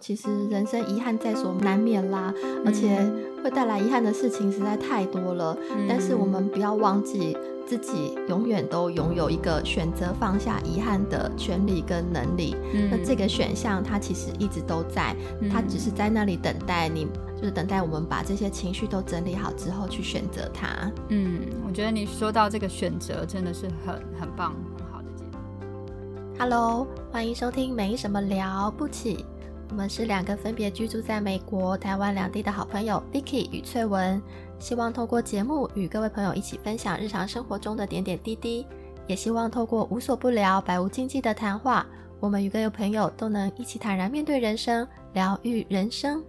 其实人生遗憾在所难免啦，而且会带来遗憾的事情实在太多了。但是我们不要忘记，自己永远都拥有一个选择放下遗憾的权利跟能力。那这个选项它其实一直都在，它只是在那里等待你，就是等待我们把这些情绪都整理好之后去选择它。嗯，我觉得你说到这个选择真的是很很棒很好的节目。Hello，欢迎收听没什么了不起。我们是两个分别居住在美国、台湾两地的好朋友，Vicky 与翠文，希望透过节目与各位朋友一起分享日常生活中的点点滴滴，也希望透过无所不聊、百无禁忌的谈话，我们与各位朋友都能一起坦然面对人生，疗愈人生。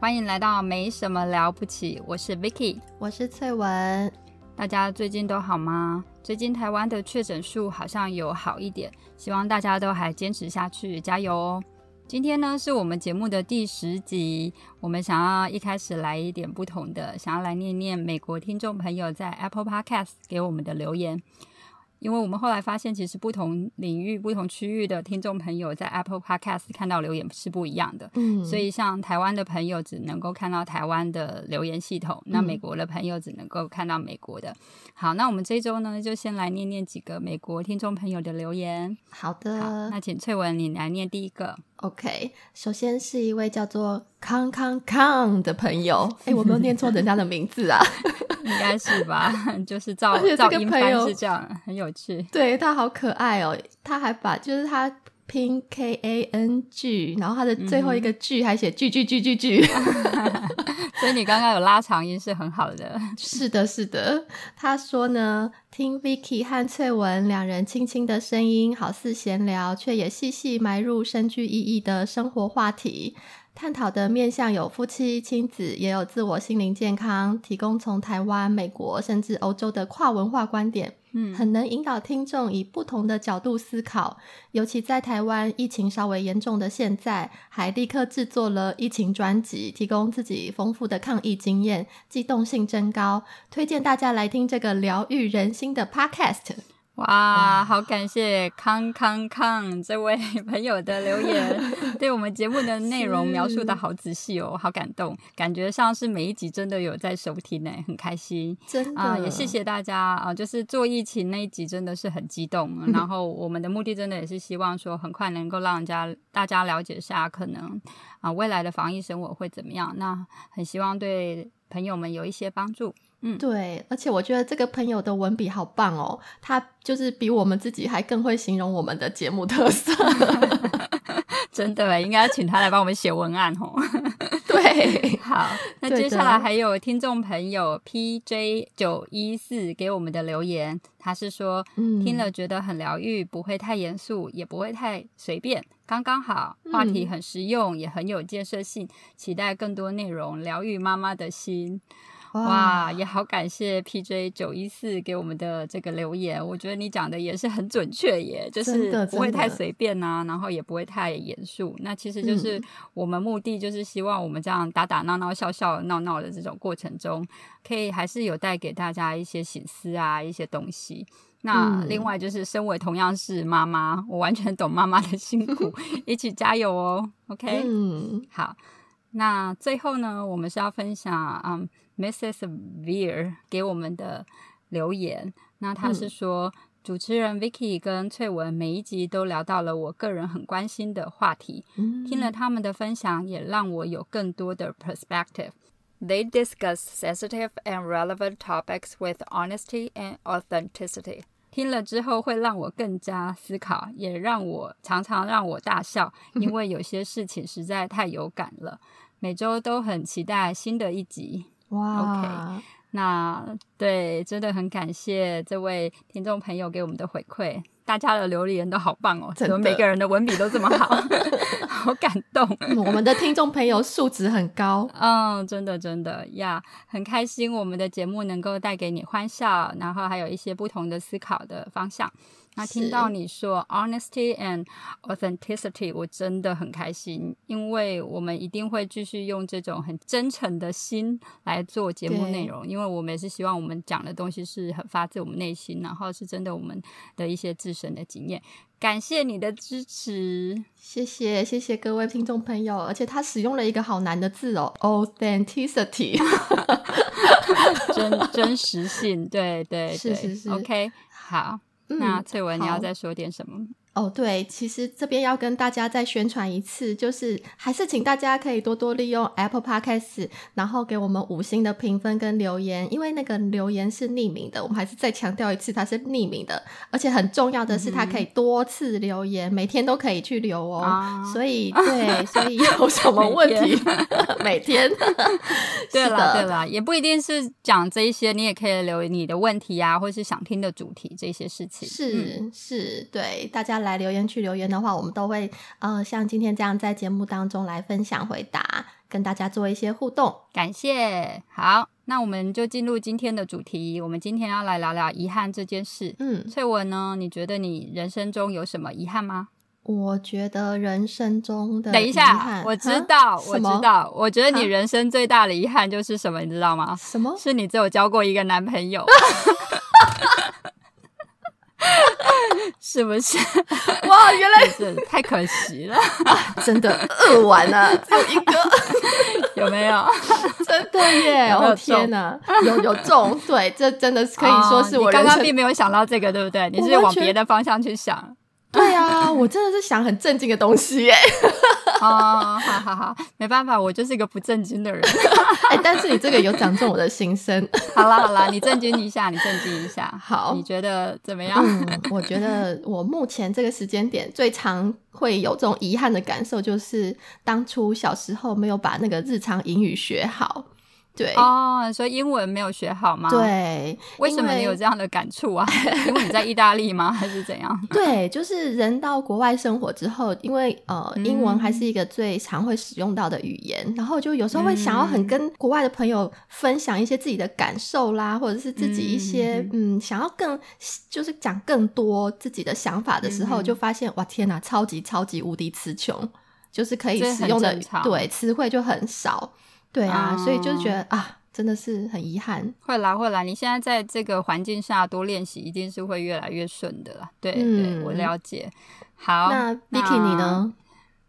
欢迎来到没什么了不起，我是 Vicky，我是翠文，大家最近都好吗？最近台湾的确诊数好像有好一点，希望大家都还坚持下去，加油哦！今天呢是我们节目的第十集，我们想要一开始来一点不同的，想要来念念美国听众朋友在 Apple Podcast 给我们的留言。因为我们后来发现，其实不同领域、不同区域的听众朋友在 Apple Podcast 看到留言是不一样的。嗯，所以像台湾的朋友只能够看到台湾的留言系统，那美国的朋友只能够看到美国的。好，那我们这周呢，就先来念念几个美国听众朋友的留言。好的，好那请翠文你来念第一个。OK，首先是一位叫做康康康的朋友。哎，我没有念错人家的名字啊。应该是吧，就是照照音翻是这样，很有趣。对他好可爱哦，他还把就是他拼 K A N G，然后他的最后一个句还写句句句句句，所以你刚刚有拉长音是很好的。是的，是的。他说呢，听 Vicky 和翠文两人轻轻的声音，好似闲聊，却也细细埋入深具意义的生活话题。探讨的面向有夫妻、亲子，也有自我心灵健康，提供从台湾、美国甚至欧洲的跨文化观点，嗯，很能引导听众以不同的角度思考。尤其在台湾疫情稍微严重的现在，还立刻制作了疫情专辑，提供自己丰富的抗疫经验，机动性增高，推荐大家来听这个疗愈人心的 Podcast。哇，好感谢康康康这位朋友的留言，对我们节目的内容描述的好仔细哦，好感动，感觉像是每一集真的有在收听呢，很开心。真的，也谢谢大家啊，就是做疫情那一集真的是很激动，然后我们的目的真的也是希望说很快能够让人家大家了解下可能啊未来的防疫生活会怎么样，那很希望对朋友们有一些帮助。嗯，对，而且我觉得这个朋友的文笔好棒哦，他就是比我们自己还更会形容我们的节目特色，真的，应该请他来帮我们写文案哦。对，好，那接下来还有听众朋友 P J 九一四给我们的留言，他是说听了觉得很疗愈，不会太严肃，也不会太随便，刚刚好，话题很实用，也很有建设性，期待更多内容疗愈妈妈的心。哇，也好感谢 P J 九一四给我们的这个留言，我觉得你讲的也是很准确耶，就是不会太随便呐，然后也不会太严肃。那其实就是我们目的就是希望我们这样打打闹闹、笑笑闹闹的这种过程中，可以还是有带给大家一些醒思啊，一些东西。那另外就是身为同样是妈妈，我完全懂妈妈的辛苦，一起加油哦。OK，嗯，好。那最后呢，我们是要分享嗯。Mrs. Veer 给我们的留言，那他是说，主持人 Vicky 跟翠文每一集都聊到了我个人很关心的话题，听了他们的分享，也让我有更多的 perspective. They discuss sensitive and relevant topics with honesty and authenticity. 听了之后会让我更加思考，也让我常常让我大笑，因 为有些事情实在太有感了。每周都很期待新的一集。哇，OK，那对，真的很感谢这位听众朋友给我们的回馈，大家的留言都好棒哦，怎么每个人的文笔都这么好，好感动。我们的听众朋友素质很高，嗯，真的真的呀，很开心我们的节目能够带给你欢笑，然后还有一些不同的思考的方向。那听到你说 honesty and authenticity，我真的很开心，因为我们一定会继续用这种很真诚的心来做节目内容，因为我们也是希望我们讲的东西是很发自我们内心，然后是真的我们的一些自身的经验。感谢你的支持，谢谢谢谢各位听众朋友，而且他使用了一个好难的字哦，authenticity，真真实性，对对。是是是，OK，好，那翠文你要再说点什么？哦，对，其实这边要跟大家再宣传一次，就是还是请大家可以多多利用 Apple Podcast，然后给我们五星的评分跟留言，因为那个留言是匿名的，我们还是再强调一次，它是匿名的，而且很重要的是，它可以多次留言，每天都可以去留哦。所以，对，所以有什么 问题，每天。对了，对了，也不一定是讲这一些，你也可以留你的问题啊，或是想听的主题这些事情。是是，对，大家来。来留言区留言的话，我们都会呃像今天这样在节目当中来分享回答，跟大家做一些互动。感谢。好，那我们就进入今天的主题。我们今天要来聊聊遗憾这件事。嗯，翠文呢？你觉得你人生中有什么遗憾吗？我觉得人生中的等一下，我知道，我知道。我觉得你人生最大的遗憾就是什么？你知道吗？什么？是你只有交过一个男朋友。是不是？哇，原来是太可惜了，真的饿完了，只有一个，有没有？真的耶！我天哪，有有中，对，这真的是可以说是我刚刚并没有想到这个，对不对？你是往别的方向去想。对啊，我真的是想很正经的东西耶。哦，好好好，没办法，我就是一个不正经的人。哎，但是你这个有讲中我的心声。好啦好啦，你正经一下，你正经一下。好，你觉得怎么样？我觉得我目前这个时间点最常会有这种遗憾的感受，就是当初小时候没有把那个日常英语学好。对哦，所以英文没有学好吗？对，为什么你有这样的感触啊？因为你在意大利吗？还是怎样？对，就是人到国外生活之后，因为呃，英文还是一个最常会使用到的语言，然后就有时候会想要很跟国外的朋友分享一些自己的感受啦，或者是自己一些嗯，想要更就是讲更多自己的想法的时候，就发现哇，天哪，超级超级无敌词穷，就是可以使用的对词汇就很少。对啊，所以就觉得啊，真的是很遗憾。会啦会啦，你现在在这个环境下多练习，一定是会越来越顺的啦。对对，我了解。好，那 Vicky 你呢？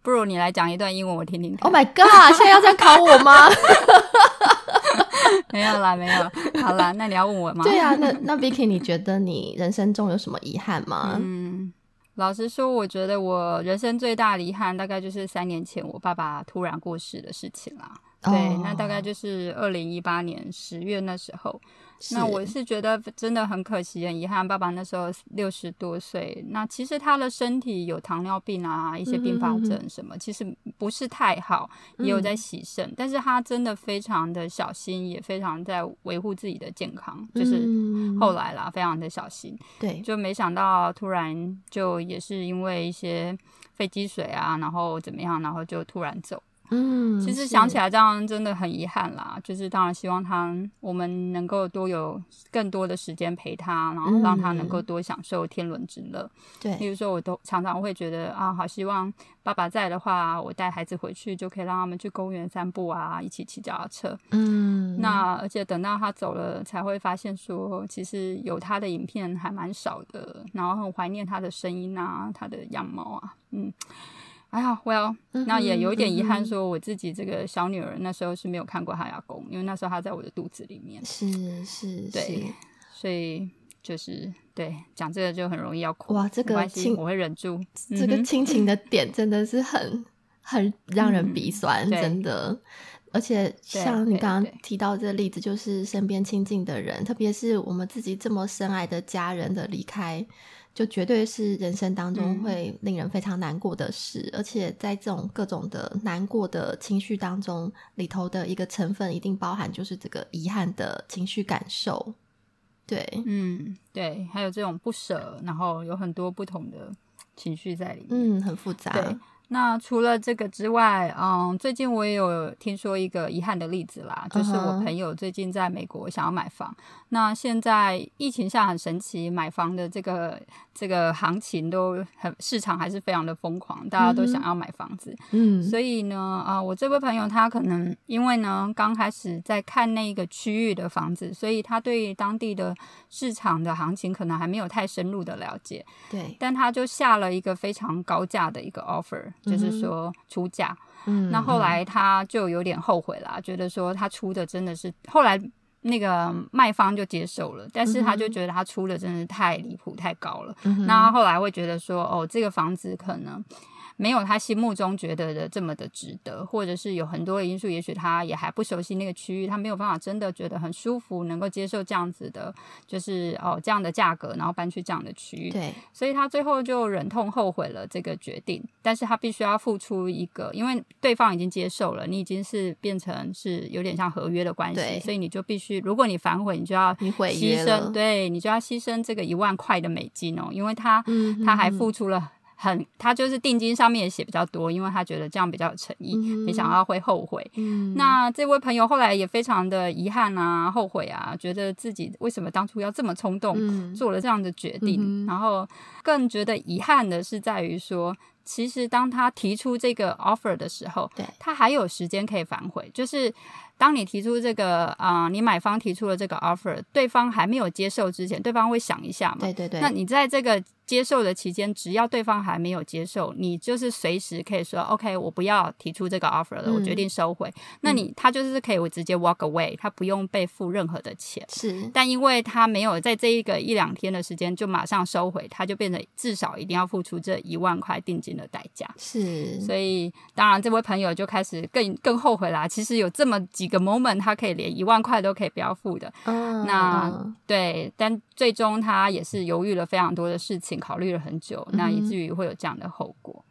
不如你来讲一段英文我听听。Oh my god！现在要这样考我吗？没有啦，没有。好啦，那你要问我吗？对啊，那那 Vicky，你觉得你人生中有什么遗憾吗？嗯，老实说，我觉得我人生最大的遗憾，大概就是三年前我爸爸突然过世的事情啦。对，那大概就是二零一八年十月那时候。那我是觉得真的很可惜，很遗憾。爸爸那时候六十多岁，那其实他的身体有糖尿病啊，一些并发症什么，其实不是太好，也有在洗肾。但是他真的非常的小心，也非常在维护自己的健康。就是后来啦，非常的小心。对，就没想到突然就也是因为一些肺积水啊，然后怎么样，然后就突然走。嗯，其实想起来这样真的很遗憾啦。就是当然希望他，我们能够多有更多的时间陪他，然后让他能够多享受天伦之乐。对，比如说我都常常会觉得啊，好希望爸爸在的话，我带孩子回去就可以让他们去公园散步啊，一起骑脚踏车。嗯，那而且等到他走了，才会发现说，其实有他的影片还蛮少的，然后很怀念他的声音啊，他的样貌啊，嗯。哎呀，Well，那也有一点遗憾，说我自己这个小女儿那时候是没有看过她阿公，因为那时候她在我的肚子里面。是是，对，所以就是对讲这个就很容易要哭。哇，这个亲我会忍住。这个亲情的 点真的是很很让人鼻酸，真的。而且像你刚刚提到这个例子，就是身边亲近的人，特别是我们自己这么深爱的家人的离开。就绝对是人生当中会令人非常难过的事，而且在这种各种的难过的情绪当中，里头的一个成分一定包含就是这个遗憾的情绪感受。对，嗯，对，还有这种不舍，然后有很多不同的情绪在里面，嗯，很复杂。对，那除了这个之外，嗯，最近我也有听说一个遗憾的例子啦，就是我朋友最近在美国想要买房。那现在疫情下很神奇，买房的这个这个行情都很市场还是非常的疯狂，大家都想要买房子。嗯，所以呢，啊，我这位朋友他可能因为呢刚开始在看那个区域的房子，所以他对当地的市场的行情可能还没有太深入的了解。对，但他就下了一个非常高价的一个 offer。就是说出价，嗯，那后来他就有点后悔啦，觉得说他出的真的是后来那个卖方就接受了，但是他就觉得他出的真的是太离谱、太高了。那后来会觉得说，哦，这个房子可能。没有他心目中觉得的这么的值得，或者是有很多的因素，也许他也还不熟悉那个区域，他没有办法真的觉得很舒服，能够接受这样子的，就是哦这样的价格，然后搬去这样的区域。对，所以他最后就忍痛后悔了这个决定，但是他必须要付出一个，因为对方已经接受了，你已经是变成是有点像合约的关系，所以你就必须，如果你反悔，你就要牺牲，对你就要牺牲这个一万块的美金哦，因为他他还付出了。很，他就是定金上面也写比较多，因为他觉得这样比较有诚意，没想到会后悔。那这位朋友后来也非常的遗憾啊，后悔啊，觉得自己为什么当初要这么冲动做了这样的决定，然后更觉得遗憾的是在于说，其实当他提出这个 offer 的时候，对。他还有时间可以反悔，就是当你提出这个啊，你买方提出了这个 offer，对方还没有接受之前，对方会想一下嘛？对对对，那你在这个。接受的期间，只要对方还没有接受，你就是随时可以说 OK，我不要提出这个 offer 了，我决定收回。那你他就是可以我直接 walk away，他不用被付任何的钱。是，但因为他没有在这一个一两天的时间就马上收回，他就变得至少一定要付出这一万块定金的代价。是，所以当然这位朋友就开始更更后悔啦。其实有这么几个 moment，他可以连一万块都可以不要付的。嗯，那对，但最终他也是犹豫了非常多的事情。考虑了很久，那以至于会有这样的后果。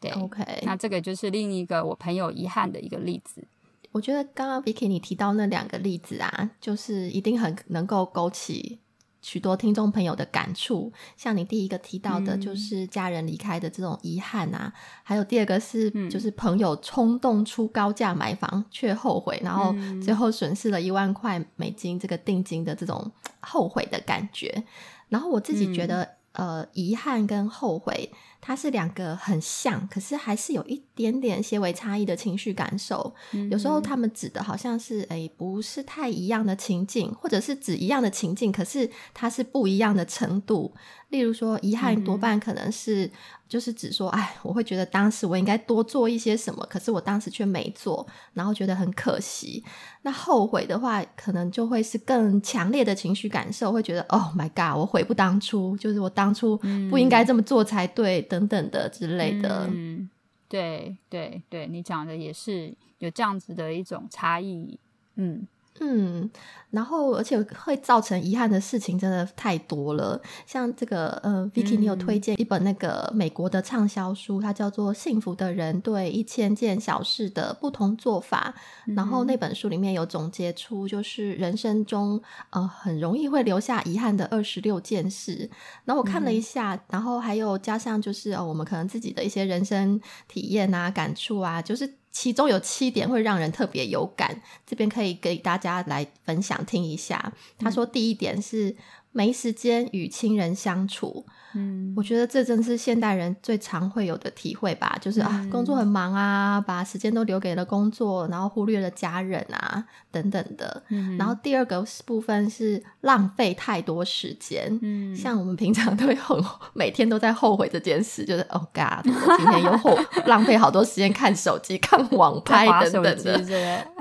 对，OK，那这个就是另一个我朋友遗憾的一个例子。我觉得刚刚 Vicky 你提到那两个例子啊，就是一定很能够勾起许多听众朋友的感触。像你第一个提到的，就是家人离开的这种遗憾啊，还有第二个是，就是朋友冲动出高价买房却后悔，然后最后损失了一万块美金这个定金的这种后悔的感觉。然后我自己觉得。呃，遗憾跟后悔，它是两个很像，可是还是有一点点些微差异的情绪感受。有时候他们指的好像是，哎，不是太一样的情境，或者是指一样的情境，可是它是不一样的程度。例如说，遗憾多半可能是。就是指说，哎，我会觉得当时我应该多做一些什么，可是我当时却没做，然后觉得很可惜。那后悔的话，可能就会是更强烈的情绪感受，会觉得，Oh my god，我悔不当初，就是我当初不应该这么做才对，等等的之类的。嗯，对对对，你讲的也是有这样子的一种差异。嗯。嗯，然后而且会造成遗憾的事情真的太多了。像这个，呃，Vicky，你有推荐一本那个美国的畅销书，它叫做《幸福的人对一千件小事的不同做法》。然后那本书里面有总结出，就是人生中呃很容易会留下遗憾的二十六件事。然后我看了一下，然后还有加上就是哦，我们可能自己的一些人生体验啊、感触啊，就是。其中有七点会让人特别有感，这边可以给大家来分享听一下。他说，第一点是没时间与亲人相处。嗯，我觉得这真是现代人最常会有的体会吧，就是啊，工作很忙啊，把时间都留给了工作，然后忽略了家人啊，等等的。嗯，然后第二个部分是浪费太多时间。嗯，像我们平常都会很每天都在后悔这件事，就是 Oh God，我今天又后 浪费好多时间看手机、看网拍等等的。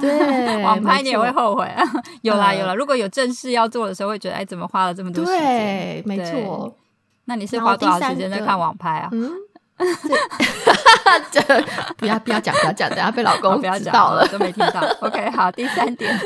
对，网拍你也会后悔啊？有啦有啦，如果有正事要做的时候，会觉得哎，怎么花了这么多时间？对，没错。那你是花多少时间在看网拍啊？嗯，这不要不要讲不要讲，等下被老公知道了都没听到。OK，好，第三点，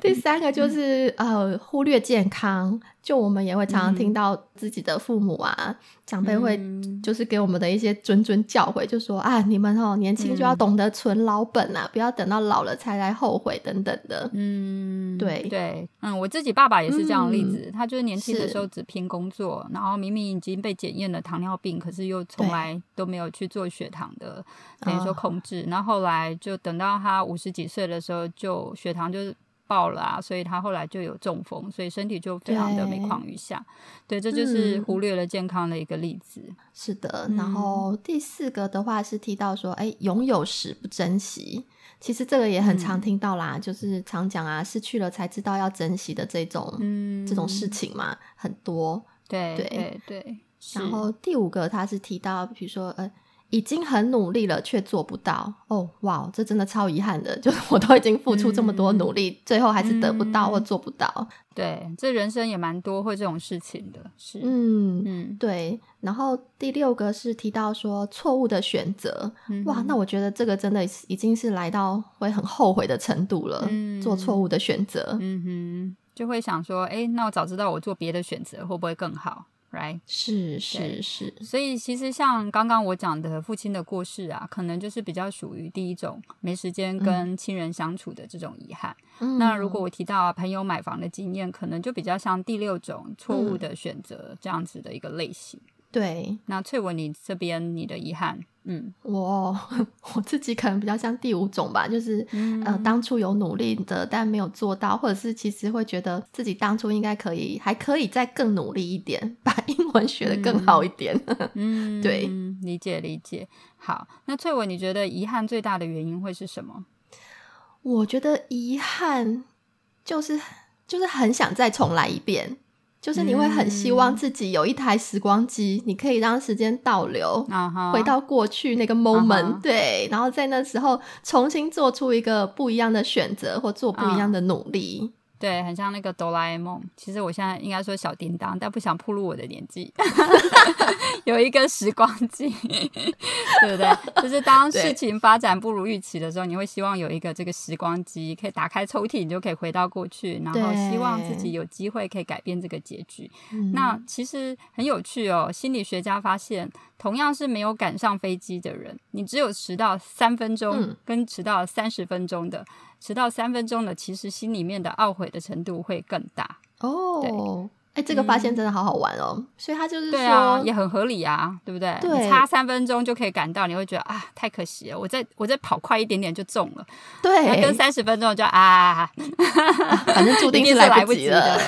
第三个就是呃忽略健康。就我们也会常常听到自己的父母啊长辈会就是给我们的一些谆谆教诲，就说啊你们哦年轻就要懂得存老本啊，不要等到老了才来后悔等等的。嗯，对对，嗯，我自己爸爸也是这样的例子，他就是年轻的时候只拼工作，然后明明已经被检验了糖尿病，可是又从来都没有去做血糖的，等于说控制，然后后来就等到他五十几岁的时候，就血糖就是。爆了啊！所以他后来就有中风，所以身体就非常的每况愈下。对，这就是忽略了健康的一个例子。是的。然后第四个的话是提到说，哎，拥有时不珍惜。其实这个也很常听到啦，就是常讲啊，失去了才知道要珍惜的这种，嗯，这种事情嘛，很多。对对对。然后第五个他是提到，比如说，呃。已经很努力了，却做不到。哦，哇，这真的超遗憾的，就是我都已经付出这么多努力，最后还是得不到或做不到。对，这人生也蛮多会这种事情的。是，嗯嗯，对。然后第六个是提到说错误的选择。哇，那我觉得这个真的已经是来到会很后悔的程度了。做错误的选择，嗯哼，就会想说，哎，那我早知道我做别的选择会不会更好？Right，是是是，所以其实像刚刚我讲的父亲的过世啊，可能就是比较属于第一种没时间跟亲人相处的这种遗憾。那如果我提到朋友买房的经验，可能就比较像第六种错误的选择这样子的一个类型。对，那翠文，你这边你的遗憾，嗯，我 我自己可能比较像第五种吧，就是呃，当初有努力的，但没有做到，或者是其实会觉得自己当初应该可以，还可以再更努力一点，把英文学的更好一点。嗯，对，理解理解。好，那翠文，你觉得遗憾最大的原因会是什么？我觉得遗憾就是就是很想再重来一遍。就是你会很希望自己有一台时光机，你可以让时间倒流，回到过去那个 moment，对，然后在那时候重新做出一个不一样的选择，或做不一样的努力。对，很像那个哆啦 A 梦。其实我现在应该说小叮当，但不想暴露我的年纪。有一个时光机，对不对？就是当事情发展不如预期的时候，你会希望有一个这个时光机，可以打开抽屉，你就可以回到过去，然后希望自己有机会可以改变这个结局。那其实很有趣哦。心理学家发现，同样是没有赶上飞机的人，你只有迟到三分钟，跟迟到三十分钟的。迟到三分钟了，其实心里面的懊悔的程度会更大哦。哎，这个发现真的好好玩哦。所以他就是说，也很合理啊，对不对？对，差三分钟就可以赶到，你会觉得啊，太可惜了。我再我再跑快一点点就中了。对，跟三十分钟就啊，反正注定是来不及了。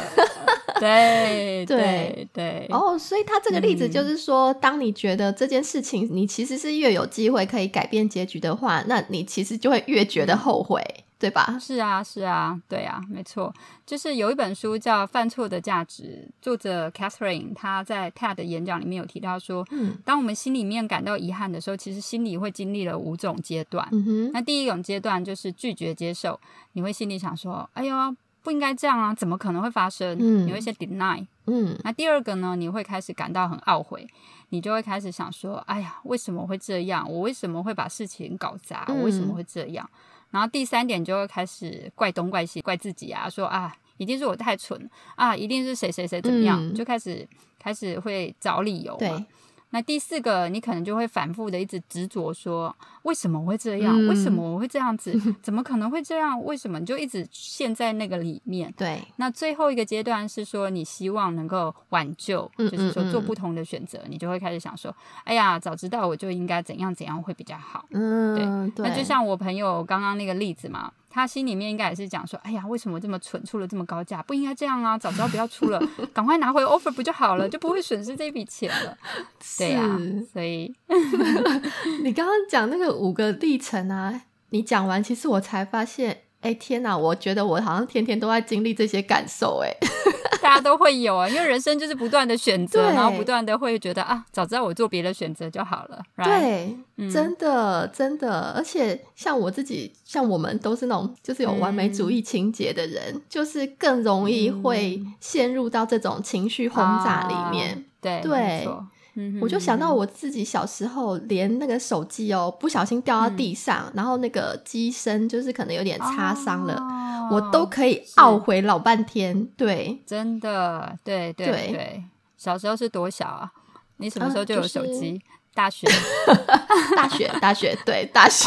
对 对对。哦，所以他这个例子就是说，当你觉得这件事情你其实是越有机会可以改变结局的话，那你其实就会越觉得后悔。对吧？是啊，是啊，对啊，没错。就是有一本书叫《犯错的价值》，作者 Catherine 她在 TED 演讲里面有提到说，嗯，当我们心里面感到遗憾的时候，其实心里会经历了五种阶段。嗯哼，那第一种阶段就是拒绝接受，你会心里想说，哎呦，不应该这样啊，怎么可能会发生？嗯，你会先 deny。嗯，那第二个呢，你会开始感到很懊悔，你就会开始想说，哎呀，为什么会这样？我为什么会把事情搞砸？我为什么会这样？然后第三点就会开始怪东怪西，怪自己啊，说啊，一定是我太蠢啊，一定是谁谁谁怎么样，就开始开始会找理由嘛。那第四个，你可能就会反复的一直执着说，为什么会这样？为什么我会这样子？怎么可能会这样？为什么？你就一直陷在那个里面。对。那最后一个阶段是说，你希望能够挽救，就是说做不同的选择，你就会开始想说，哎呀，早知道我就应该怎样怎样会比较好。嗯，对。那就像我朋友刚刚那个例子嘛。他心里面应该也是讲说：“哎呀，为什么这么蠢，出了这么高价，不应该这样啊！早知道不要出了，赶快拿回 offer 不就好了，就不会损失这笔钱了。”对呀，所以 你刚刚讲那个五个历程啊，你讲完，其实我才发现，哎，天哪！我觉得我好像天天都在经历这些感受，哎。大家都会有啊，因为人生就是不断的选择，然后不断的会觉得啊，早知道我做别的选择就好了。对，真的真的，而且像我自己，像我们都是那种就是有完美主义情节的人，就是更容易会陷入到这种情绪轰炸里面。对对。我就想到我自己小时候，连那个手机哦，不小心掉到地上，然后那个机身就是可能有点擦伤了，我都可以懊悔老半天。对，真的，对对对。小时候是多小啊？你什么时候就有手机？大学，大学，大学，对，大学，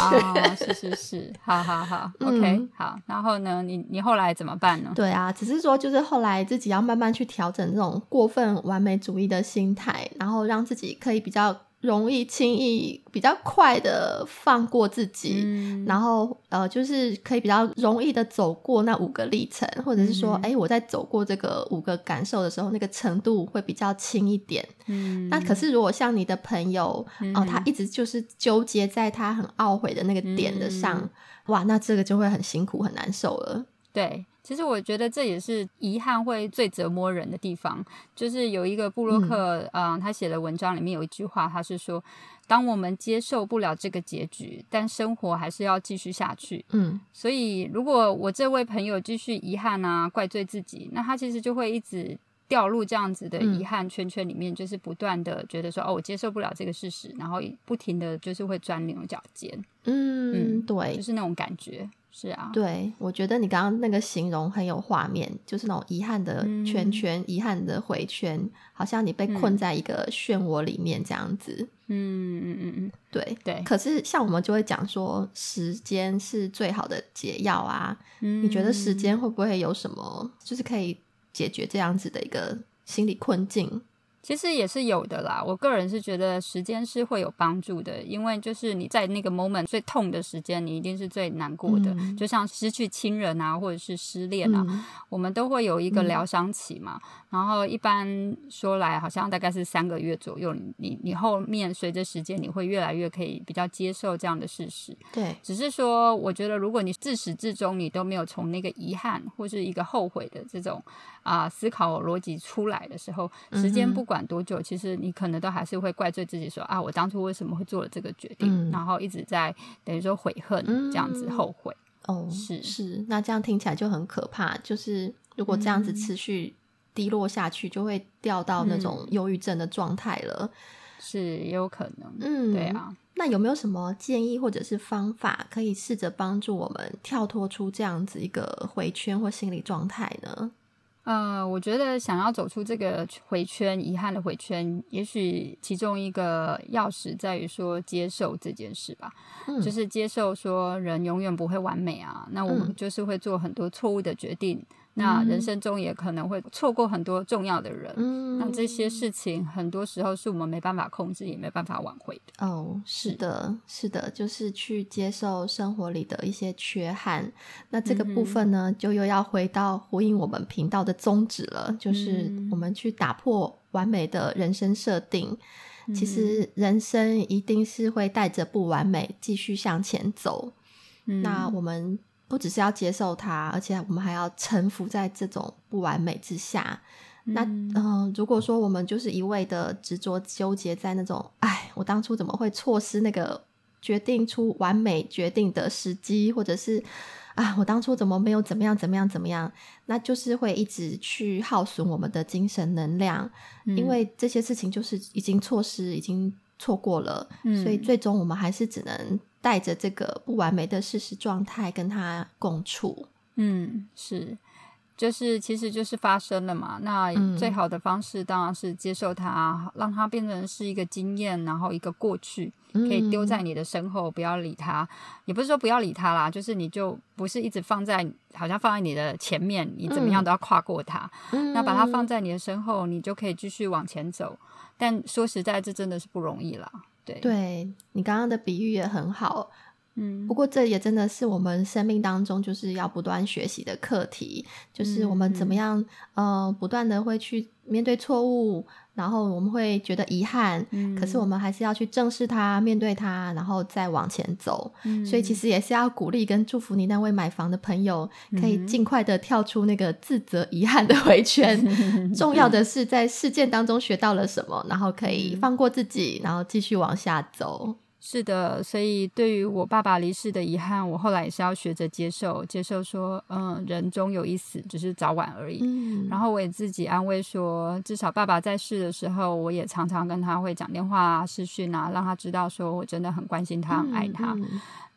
是是是，好好好，OK，好。然后呢，你你后来怎么办呢？对啊，只是说就是后来自己要慢慢去调整这种过分完美主义的心态，然后让自己可以比较。容易轻易比较快的放过自己，然后呃，就是可以比较容易的走过那五个历程，或者是说，哎，我在走过这个五个感受的时候，那个程度会比较轻一点。嗯，那可是如果像你的朋友哦，他一直就是纠结在他很懊悔的那个点的上，哇，那这个就会很辛苦很难受了。对。其实我觉得这也是遗憾会最折磨人的地方，就是有一个布洛克，嗯，他写的文章里面有一句话，他是说，当我们接受不了这个结局，但生活还是要继续下去。嗯，所以如果我这位朋友继续遗憾啊，怪罪自己，那他其实就会一直掉入这样子的遗憾圈圈里面，就是不断的觉得说，哦，我接受不了这个事实，然后不停的就是会钻牛角尖。嗯，对，就是那种感觉。是啊，对，我觉得你刚刚那个形容很有画面，就是那种遗憾的圈圈、遗憾的回圈，好像你被困在一个漩涡里面这样子。嗯嗯嗯嗯，对对。可是像我们就会讲说，时间是最好的解药啊。你觉得时间会不会有什么，就是可以解决这样子的一个心理困境？其实也是有的啦，我个人是觉得时间是会有帮助的，因为就是你在那个 moment 最痛的时间，你一定是最难过的，就像失去亲人啊，或者是失恋啊，我们都会有一个疗伤期嘛。然后一般说来，好像大概是三个月左右，你你后面随着时间，你会越来越可以比较接受这样的事实。对，只是说，我觉得如果你自始至终你都没有从那个遗憾或是一个后悔的这种啊思考逻辑出来的时候，时间不管多久，其实你可能都还是会怪罪自己，说啊，我当初为什么会做了这个决定，然后一直在等于说悔恨这样子后悔。哦，是是，那这样听起来就很可怕。就是如果这样子持续。低落下去，就会掉到那种忧郁症的状态了，是也有可能。嗯，对啊。那有没有什么建议或者是方法，可以试着帮助我们跳脱出这样子一个回圈或心理状态呢？呃，我觉得想要走出这个回圈，遗憾的回圈，也许其中一个钥匙在于说接受这件事吧。嗯，就是接受说人永远不会完美啊，那我们就是会做很多错误的决定。那人生中也可能会错过很多重要的人，那这些事情很多时候是我们没办法控制，也没办法挽回的。哦，是的，是的，就是去接受生活里的一些缺憾。那这个部分呢，就又要回到呼应我们频道的宗旨了，就是我们去打破完美的人生设定。其实人生一定是会带着不完美继续向前走。那我们。不只是要接受它，而且我们还要臣服在这种不完美之下。那嗯，如果说我们就是一味的执着纠结在那种，哎，我当初怎么会错失那个决定出完美决定的时机，或者是啊，我当初怎么没有怎么样怎么样怎么样，那就是会一直去耗损我们的精神能量，因为这些事情就是已经错失，已经错过了，所以最终我们还是只能。带着这个不完美的事实状态跟他共处，嗯，是，就是其实就是发生了嘛。那最好的方式当然是接受它，让它变成是一个经验，然后一个过去，可以丢在你的身后，不要理它。也不是说不要理它啦，就是你就不是一直放在，好像放在你的前面，你怎么样都要跨过它。那把它放在你的身后，你就可以继续往前走。但说实在，这真的是不容易了。对。你刚刚的比喻也很好，嗯，不过这也真的是我们生命当中就是要不断学习的课题，就是我们怎么样，呃，不断的会去面对错误。然后我们会觉得遗憾，可是我们还是要去正视它、面对它，然后再往前走。所以其实也是要鼓励跟祝福你那位买房的朋友，可以尽快的跳出那个自责、遗憾的回圈。重要的是在事件当中学到了什么，然后可以放过自己，然后继续往下走。是的，所以对于我爸爸离世的遗憾，我后来也是要学着接受，接受说，嗯，人终有一死，只是早晚而已。然后我也自己安慰说，至少爸爸在世的时候，我也常常跟他会讲电话、视讯啊，让他知道说我真的很关心他、很爱他。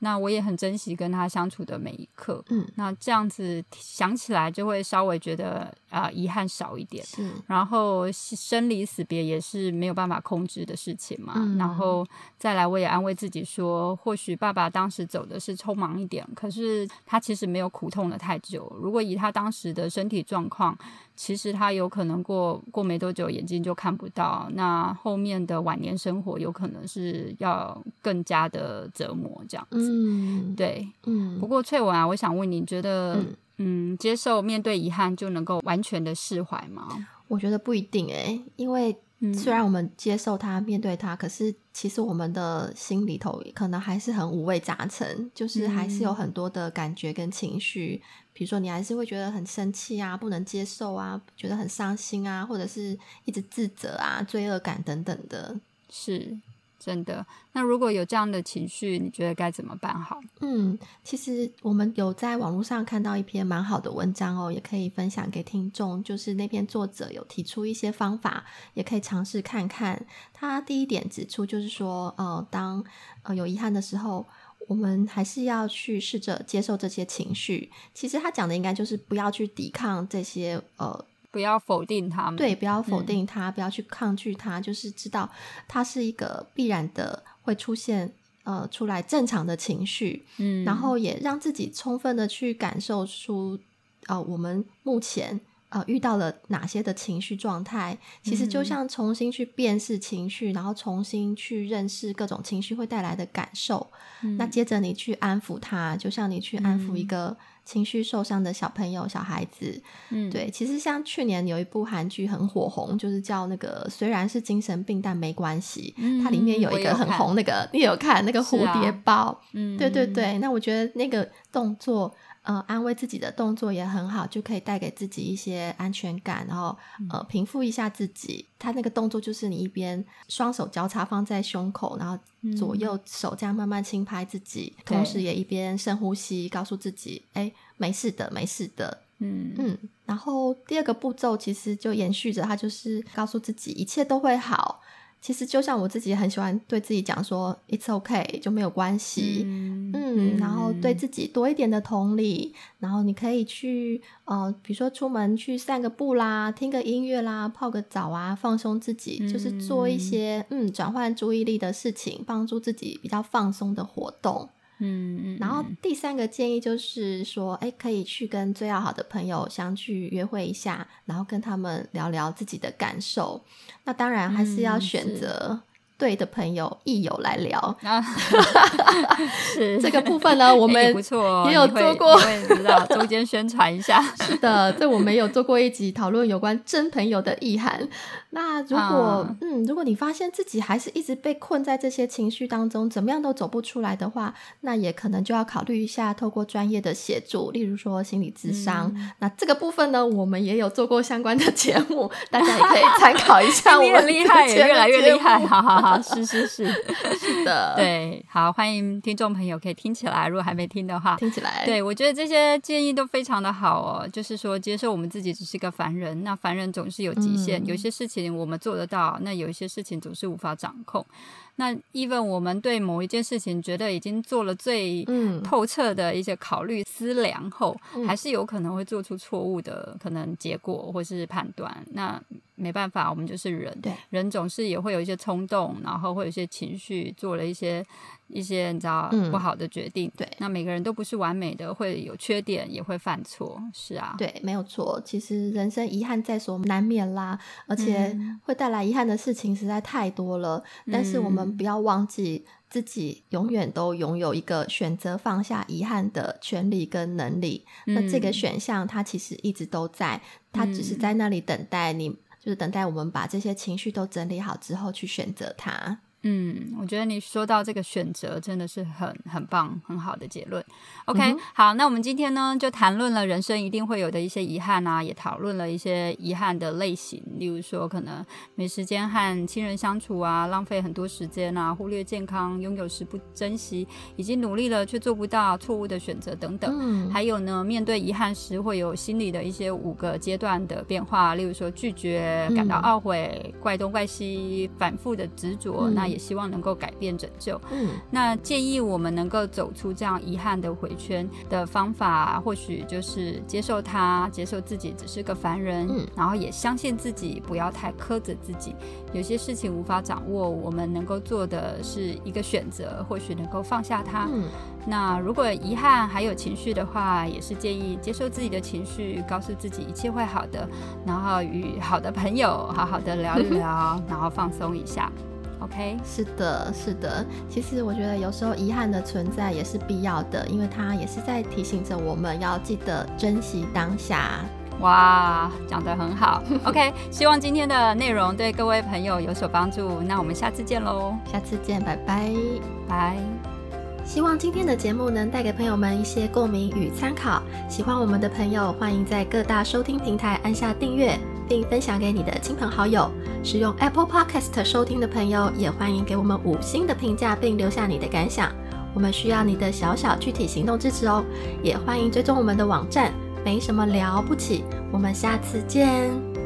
那我也很珍惜跟他相处的每一刻。嗯，那这样子想起来就会稍微觉得啊遗憾少一点。是，然后生离死别也是没有办法控制的事情嘛。然后再来，我也安慰自己说，或许爸爸当时走的是匆忙一点，可是他其实没有苦痛了太久。如果以他当时的身体状况，其实他有可能过过没多久眼睛就看不到，那后面的晚年生活有可能是要更加的折磨这样子。嗯，对，嗯。不过翠文啊，我想问你觉得，嗯，接受面对遗憾就能够完全的释怀吗？我觉得不一定诶，因为虽然我们接受它、面对它，可是其实我们的心里头可能还是很五味杂陈，就是还是有很多的感觉跟情绪。比如说，你还是会觉得很生气啊，不能接受啊，觉得很伤心啊，或者是一直自责啊、罪恶感等等的，是真的。那如果有这样的情绪，你觉得该怎么办好？嗯，其实我们有在网络上看到一篇蛮好的文章哦，也可以分享给听众。就是那篇作者有提出一些方法，也可以尝试看看。他第一点指出，就是说，呃，当呃有遗憾的时候。我们还是要去试着接受这些情绪。其实他讲的应该就是不要去抵抗这些，呃，不要否定他们。对，不要否定他，不要去抗拒他，就是知道它是一个必然的会出现，呃，出来正常的情绪。嗯，然后也让自己充分的去感受出，呃，我们目前。呃，遇到了哪些的情绪状态？其实就像重新去辨识情绪，然后重新去认识各种情绪会带来的感受。那接着你去安抚他，就像你去安抚一个情绪受伤的小朋友、小孩子。嗯，对。其实像去年有一部韩剧很火红，就是叫那个虽然是精神病但没关系。它里面有一个很红那个，你有看那个蝴蝶包？嗯，对对对。那我觉得那个动作。呃，安慰自己的动作也很好，就可以带给自己一些安全感，然后呃平复一下自己。他那个动作就是你一边双手交叉放在胸口，然后左右手这样慢慢轻拍自己，同时也一边深呼吸，告诉自己，哎，没事的，没事的。嗯嗯。然后第二个步骤其实就延续着，他就是告诉自己一切都会好。其实就像我自己很喜欢对自己讲说，It's okay，就没有关系。嗯，然后对自己多一点的同理，然后你可以去呃，比如说出门去散个步啦，听个音乐啦，泡个澡啊，放松自己，就是做一些嗯转换注意力的事情，帮助自己比较放松的活动。嗯嗯，然后第三个建议就是说，哎，可以去跟最要好的朋友相聚约会一下，然后跟他们聊聊自己的感受。那当然还是要选择。对的朋友、益友来聊，是这个部分呢，我们不错，也有做过，知道中间宣传一下。是的，这我们有做过一集讨论有关真朋友的意涵。那如果嗯，如果你发现自己还是一直被困在这些情绪当中，怎么样都走不出来的话，那也可能就要考虑一下透过专业的协助，例如说心理咨商。那这个部分呢，我们也有做过相关的节目，大家也可以参考一下。我们厉害，越来越厉害，好好好。是是是 是的，对，好，欢迎听众朋友可以听起来，如果还没听的话，听起来。对我觉得这些建议都非常的好哦，就是说接受我们自己只是个凡人，那凡人总是有极限，有些事情我们做得到，那有一些事情总是无法掌控。那 even 我们对某一件事情觉得已经做了最透彻的一些考虑思量后，还是有可能会做出错误的可能结果或是判断。那没办法，我们就是人，人总是也会有一些冲动，然后会有一些情绪，做了一些。一些你知道不好的决定，对，那每个人都不是完美的，会有缺点，也会犯错，是啊，对，没有错。其实人生遗憾在所难免啦，而且会带来遗憾的事情实在太多了。但是我们不要忘记，自己永远都拥有一个选择放下遗憾的权利跟能力。那这个选项它其实一直都在，它只是在那里等待你，就是等待我们把这些情绪都整理好之后去选择它。嗯，我觉得你说到这个选择真的是很很棒、很好的结论。OK，好，那我们今天呢就谈论了人生一定会有的一些遗憾啊，也讨论了一些遗憾的类型，例如说可能没时间和亲人相处啊，浪费很多时间啊，忽略健康，拥有时不珍惜，已经努力了却做不到，错误的选择等等。嗯，还有呢，面对遗憾时会有心理的一些五个阶段的变化，例如说拒绝、感到懊悔、怪东怪西、反复的执着，那。也希望能够改变拯救。嗯，那建议我们能够走出这样遗憾的回圈的方法，或许就是接受他，接受自己只是个凡人，然后也相信自己，不要太苛责自己。有些事情无法掌握，我们能够做的是一个选择，或许能够放下它。那如果遗憾还有情绪的话，也是建议接受自己的情绪，告诉自己一切会好的，然后与好的朋友好好的聊一聊，然后放松一下。OK，是的，是的。其实我觉得有时候遗憾的存在也是必要的，因为它也是在提醒着我们要记得珍惜当下。哇，讲得很好。OK，希望今天的内容对各位朋友有所帮助。那我们下次见喽，下次见，拜拜，拜。希望今天的节目能带给朋友们一些共鸣与参考。喜欢我们的朋友，欢迎在各大收听平台按下订阅，并分享给你的亲朋好友。使用 Apple Podcast 收听的朋友，也欢迎给我们五星的评价，并留下你的感想。我们需要你的小小具体行动支持哦。也欢迎追踪我们的网站，没什么了不起。我们下次见。